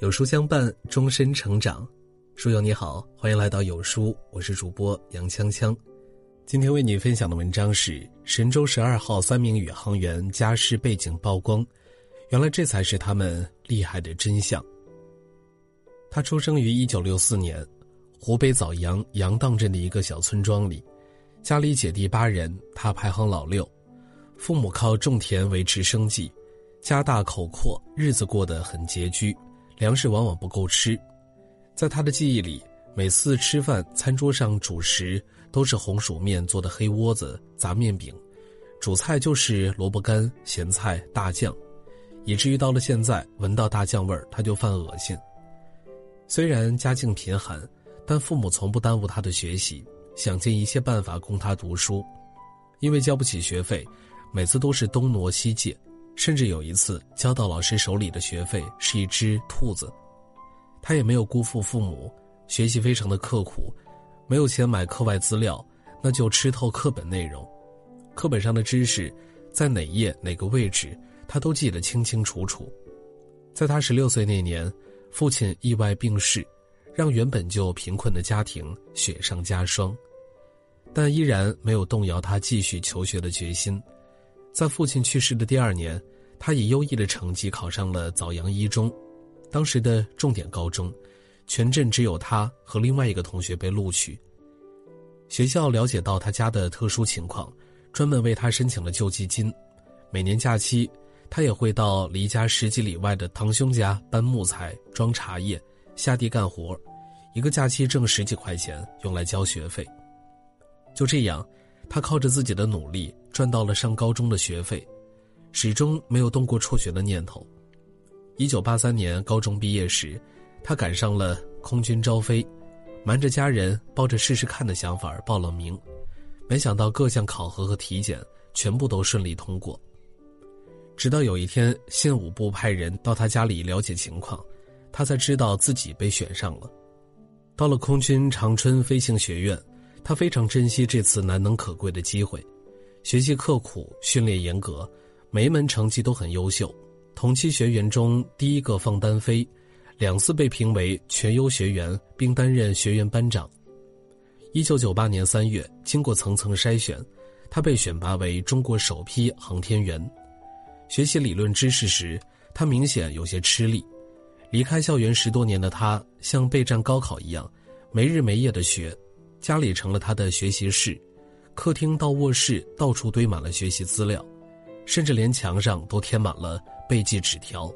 有书相伴，终身成长。书友你好，欢迎来到有书，我是主播杨锵锵。今天为你分享的文章是神舟十二号三名宇航员家世背景曝光，原来这才是他们厉害的真相。他出生于一九六四年，湖北枣阳杨荡镇的一个小村庄里，家里姐弟八人，他排行老六，父母靠种田维持生计，家大口阔，日子过得很拮据。粮食往往不够吃，在他的记忆里，每次吃饭，餐桌上主食都是红薯面做的黑窝子、杂面饼，主菜就是萝卜干、咸菜、大酱，以至于到了现在，闻到大酱味儿他就犯恶心。虽然家境贫寒，但父母从不耽误他的学习，想尽一切办法供他读书。因为交不起学费，每次都是东挪西借。甚至有一次交到老师手里的学费是一只兔子，他也没有辜负父母，学习非常的刻苦，没有钱买课外资料，那就吃透课本内容，课本上的知识，在哪页哪个位置，他都记得清清楚楚。在他十六岁那年，父亲意外病逝，让原本就贫困的家庭雪上加霜，但依然没有动摇他继续求学的决心。在父亲去世的第二年，他以优异的成绩考上了枣阳一中，当时的重点高中，全镇只有他和另外一个同学被录取。学校了解到他家的特殊情况，专门为他申请了救济金。每年假期，他也会到离家十几里外的堂兄家搬木材、装茶叶、下地干活，一个假期挣十几块钱用来交学费。就这样。他靠着自己的努力赚到了上高中的学费，始终没有动过辍学的念头。一九八三年高中毕业时，他赶上了空军招飞，瞒着家人，抱着试试看的想法报了名。没想到各项考核和体检全部都顺利通过。直到有一天，县武部派人到他家里了解情况，他才知道自己被选上了。到了空军长春飞行学院。他非常珍惜这次难能可贵的机会，学习刻苦，训练严格，每一门成绩都很优秀。同期学员中第一个放单飞，两次被评为全优学员，并担任学员班长。一九九八年三月，经过层层筛选，他被选拔为中国首批航天员。学习理论知识时，他明显有些吃力。离开校园十多年的他，像备战高考一样，没日没夜的学。家里成了他的学习室，客厅到卧室到处堆满了学习资料，甚至连墙上都贴满了背记纸条。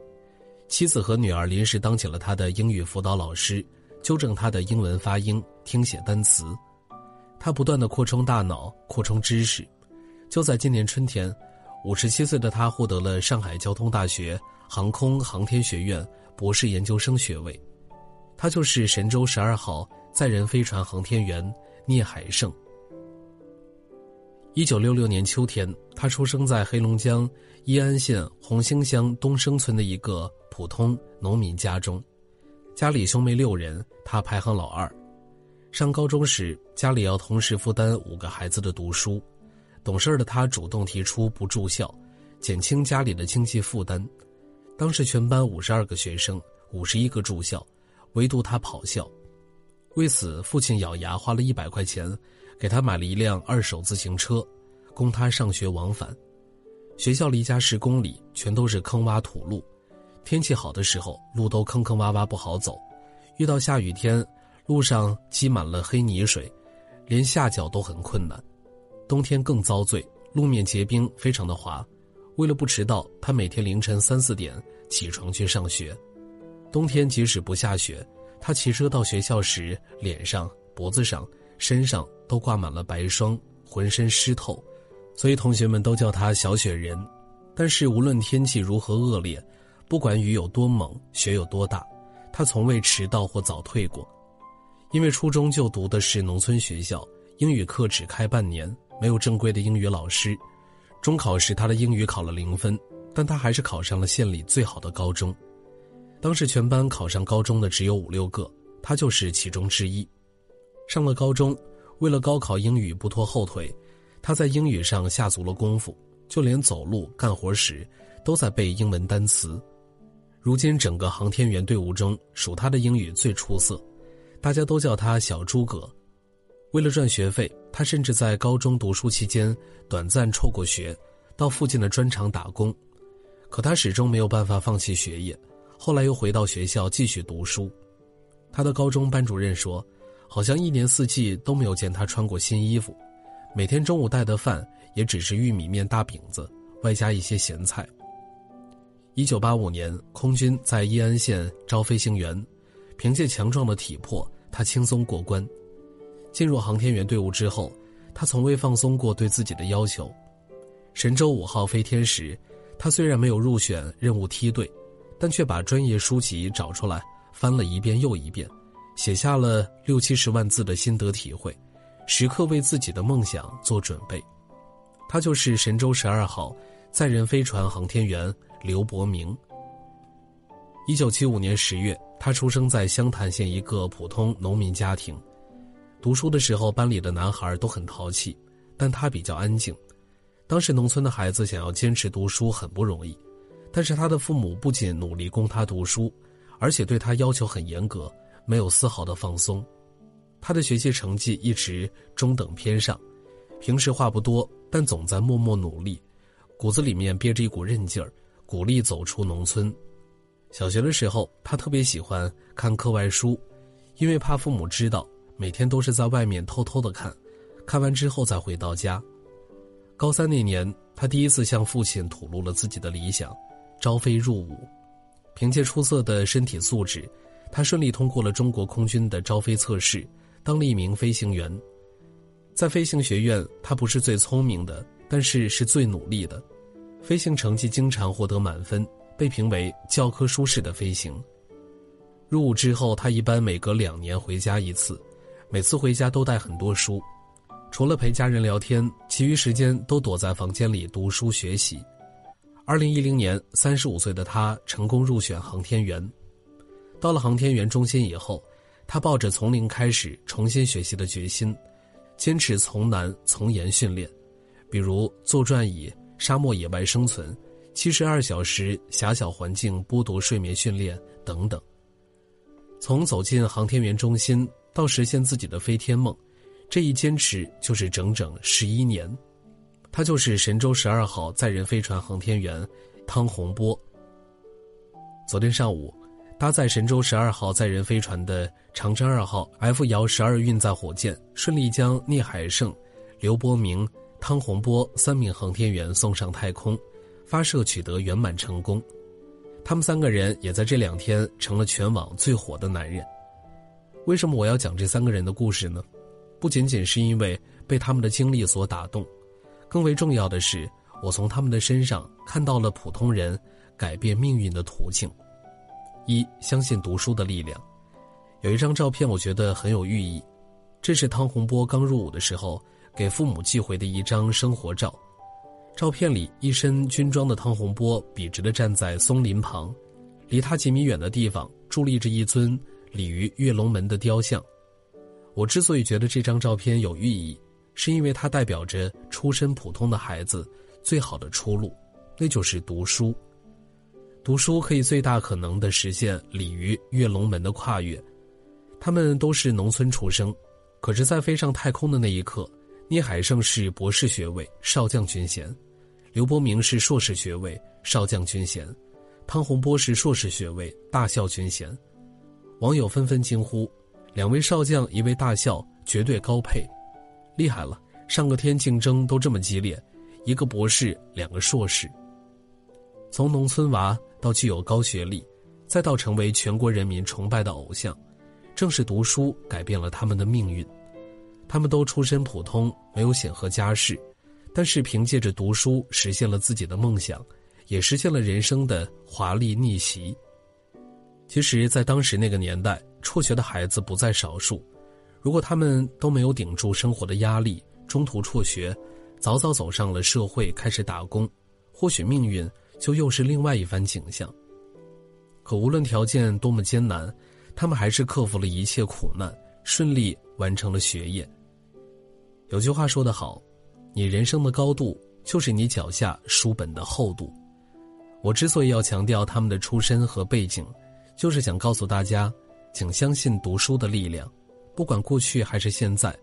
妻子和女儿临时当起了他的英语辅导老师，纠正他的英文发音、听写单词。他不断的扩充大脑，扩充知识。就在今年春天，五十七岁的他获得了上海交通大学航空航天学院博士研究生学位。他就是神舟十二号。载人飞船航天员聂海胜。一九六六年秋天，他出生在黑龙江义安县红星乡东升村的一个普通农民家中，家里兄妹六人，他排行老二。上高中时，家里要同时负担五个孩子的读书，懂事的他主动提出不住校，减轻家里的经济负担。当时全班五十二个学生，五十一个住校，唯独他跑校。为此，父亲咬牙花了一百块钱，给他买了一辆二手自行车，供他上学往返。学校离家十公里，全都是坑洼土路，天气好的时候，路都坑坑洼洼不好走；遇到下雨天，路上积满了黑泥水，连下脚都很困难。冬天更遭罪，路面结冰，非常的滑。为了不迟到，他每天凌晨三四点起床去上学。冬天即使不下雪。他骑车到学校时，脸上、脖子上、身上都挂满了白霜，浑身湿透，所以同学们都叫他“小雪人”。但是无论天气如何恶劣，不管雨有多猛、雪有多大，他从未迟到或早退过。因为初中就读的是农村学校，英语课只开半年，没有正规的英语老师。中考时他的英语考了零分，但他还是考上了县里最好的高中。当时全班考上高中的只有五六个，他就是其中之一。上了高中，为了高考英语不拖后腿，他在英语上下足了功夫，就连走路干活时都在背英文单词。如今整个航天员队伍中，属他的英语最出色，大家都叫他小诸葛。为了赚学费，他甚至在高中读书期间短暂辍过学，到附近的砖厂打工。可他始终没有办法放弃学业，后来又回到学校继续读书。他的高中班主任说，好像一年四季都没有见他穿过新衣服，每天中午带的饭也只是玉米面大饼子，外加一些咸菜。一九八五年，空军在义安县招飞行员，凭借强壮的体魄，他轻松过关。进入航天员队伍之后，他从未放松过对自己的要求。神舟五号飞天时，他虽然没有入选任务梯队，但却把专业书籍找出来翻了一遍又一遍，写下了六七十万字的心得体会，时刻为自己的梦想做准备。他就是神舟十二号载人飞船航天员。刘伯明。一九七五年十月，他出生在湘潭县一个普通农民家庭。读书的时候，班里的男孩都很淘气，但他比较安静。当时农村的孩子想要坚持读书很不容易，但是他的父母不仅努力供他读书，而且对他要求很严格，没有丝毫的放松。他的学习成绩一直中等偏上，平时话不多，但总在默默努力，骨子里面憋着一股韧劲儿。鼓励走出农村。小学的时候，他特别喜欢看课外书，因为怕父母知道，每天都是在外面偷偷的看，看完之后再回到家。高三那年，他第一次向父亲吐露了自己的理想，招飞入伍。凭借出色的身体素质，他顺利通过了中国空军的招飞测试，当了一名飞行员。在飞行学院，他不是最聪明的，但是是最努力的。飞行成绩经常获得满分，被评为教科书式的飞行。入伍之后，他一般每隔两年回家一次，每次回家都带很多书，除了陪家人聊天，其余时间都躲在房间里读书学习。二零一零年，三十五岁的他成功入选航天员。到了航天员中心以后，他抱着从零开始重新学习的决心，坚持从难从严训练，比如坐转椅。沙漠野外生存，七十二小时狭小环境剥夺睡眠训练等等。从走进航天员中心到实现自己的飞天梦，这一坚持就是整整十一年。他就是神舟十二号载人飞船航天员汤洪波。昨天上午，搭载神舟十二号载人飞船的长征二号 F 遥十二运载火箭顺利将聂海胜、刘伯明。汤洪波三名航天员送上太空，发射取得圆满成功。他们三个人也在这两天成了全网最火的男人。为什么我要讲这三个人的故事呢？不仅仅是因为被他们的经历所打动，更为重要的是，我从他们的身上看到了普通人改变命运的途径。一，相信读书的力量。有一张照片，我觉得很有寓意。这是汤洪波刚入伍的时候。给父母寄回的一张生活照，照片里一身军装的汤洪波笔直地站在松林旁，离他几米远的地方伫立着一尊鲤鱼跃龙门的雕像。我之所以觉得这张照片有寓意，是因为它代表着出身普通的孩子最好的出路，那就是读书。读书可以最大可能地实现鲤鱼跃龙门的跨越。他们都是农村出生，可是，在飞上太空的那一刻。聂海胜是博士学位少将军衔，刘伯明是硕士学位少将军衔，汤洪波是硕士学位大校军衔。网友纷纷惊呼：“两位少将，一位大校，绝对高配，厉害了！上个天竞争都这么激烈，一个博士，两个硕士。从农村娃到具有高学历，再到成为全国人民崇拜的偶像，正是读书改变了他们的命运。”他们都出身普通，没有显赫家世，但是凭借着读书实现了自己的梦想，也实现了人生的华丽逆袭。其实，在当时那个年代，辍学的孩子不在少数。如果他们都没有顶住生活的压力，中途辍学，早早走上了社会开始打工，或许命运就又是另外一番景象。可无论条件多么艰难，他们还是克服了一切苦难，顺利完成了学业。有句话说得好，你人生的高度就是你脚下书本的厚度。我之所以要强调他们的出身和背景，就是想告诉大家，请相信读书的力量，不管过去还是现在，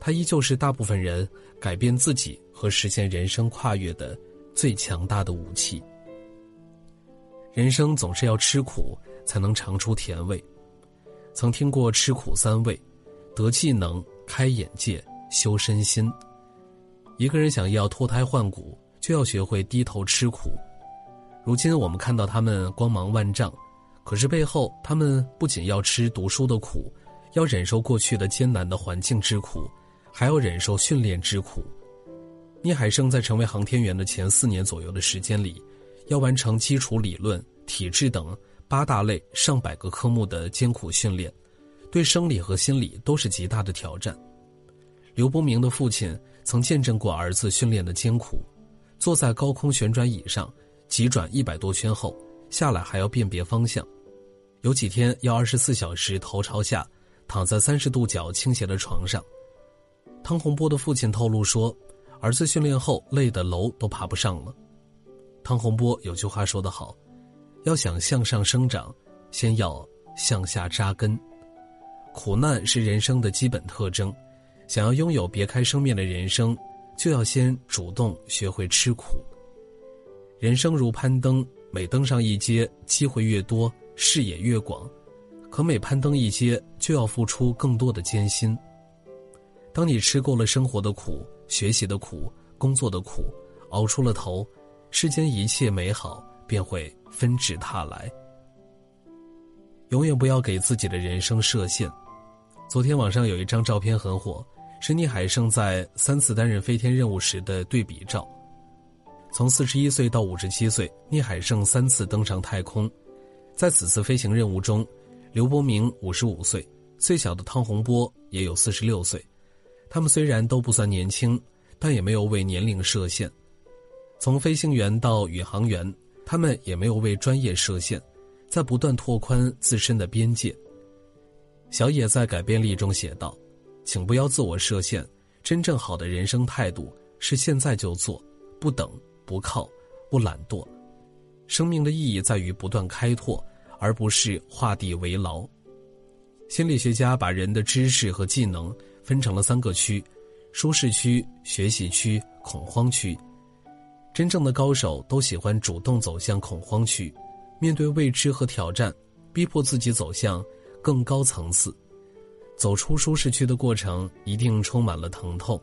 它依旧是大部分人改变自己和实现人生跨越的最强大的武器。人生总是要吃苦，才能尝出甜味。曾听过吃苦三味：得技能、开眼界、修身心。一个人想要脱胎换骨，就要学会低头吃苦。如今我们看到他们光芒万丈，可是背后他们不仅要吃读书的苦，要忍受过去的艰难的环境之苦，还要忍受训练之苦。聂海胜在成为航天员的前四年左右的时间里，要完成基础理论、体质等八大类上百个科目的艰苦训练，对生理和心理都是极大的挑战。刘伯明的父亲曾见证过儿子训练的艰苦，坐在高空旋转椅上。急转一百多圈后，下来还要辨别方向，有几天要二十四小时头朝下躺在三十度角倾斜的床上。汤洪波的父亲透露说，儿子训练后累得楼都爬不上了。汤洪波有句话说得好，要想向上生长，先要向下扎根。苦难是人生的基本特征，想要拥有别开生面的人生，就要先主动学会吃苦。人生如攀登，每登上一阶，机会越多，视野越广；可每攀登一阶，就要付出更多的艰辛。当你吃够了生活的苦、学习的苦、工作的苦，熬出了头，世间一切美好便会纷至沓来。永远不要给自己的人生设限。昨天网上有一张照片很火，是聂海胜在三次担任飞天任务时的对比照。从四十一岁到五十七岁，聂海胜三次登上太空。在此次飞行任务中，刘伯明五十五岁，最小的汤洪波也有四十六岁。他们虽然都不算年轻，但也没有为年龄设限。从飞行员到宇航员，他们也没有为专业设限，在不断拓宽自身的边界。小野在改变力中写道：“请不要自我设限，真正好的人生态度是现在就做，不等。”不靠，不懒惰，生命的意义在于不断开拓，而不是画地为牢。心理学家把人的知识和技能分成了三个区：舒适区、学习区、恐慌区。真正的高手都喜欢主动走向恐慌区，面对未知和挑战，逼迫自己走向更高层次。走出舒适区的过程一定充满了疼痛，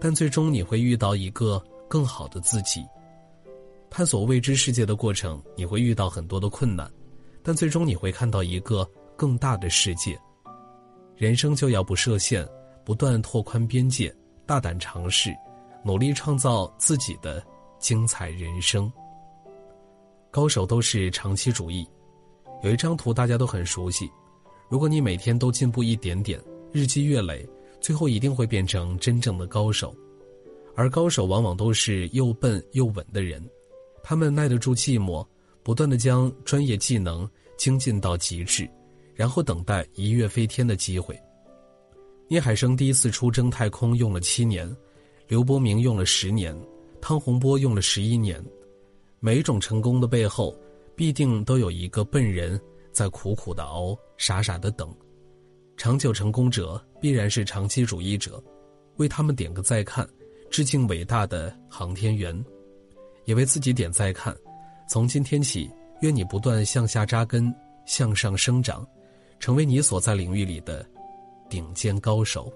但最终你会遇到一个更好的自己。探索未知世界的过程，你会遇到很多的困难，但最终你会看到一个更大的世界。人生就要不设限，不断拓宽边界，大胆尝试，努力创造自己的精彩人生。高手都是长期主义，有一张图大家都很熟悉。如果你每天都进步一点点，日积月累，最后一定会变成真正的高手。而高手往往都是又笨又稳的人。他们耐得住寂寞，不断的将专业技能精进到极致，然后等待一跃飞天的机会。聂海生第一次出征太空用了七年，刘伯明用了十年，汤洪波用了十一年。每一种成功的背后，必定都有一个笨人在苦苦的熬，傻傻的等。长久成功者必然是长期主义者，为他们点个再看，致敬伟大的航天员。也为自己点再看，从今天起，愿你不断向下扎根，向上生长，成为你所在领域里的顶尖高手。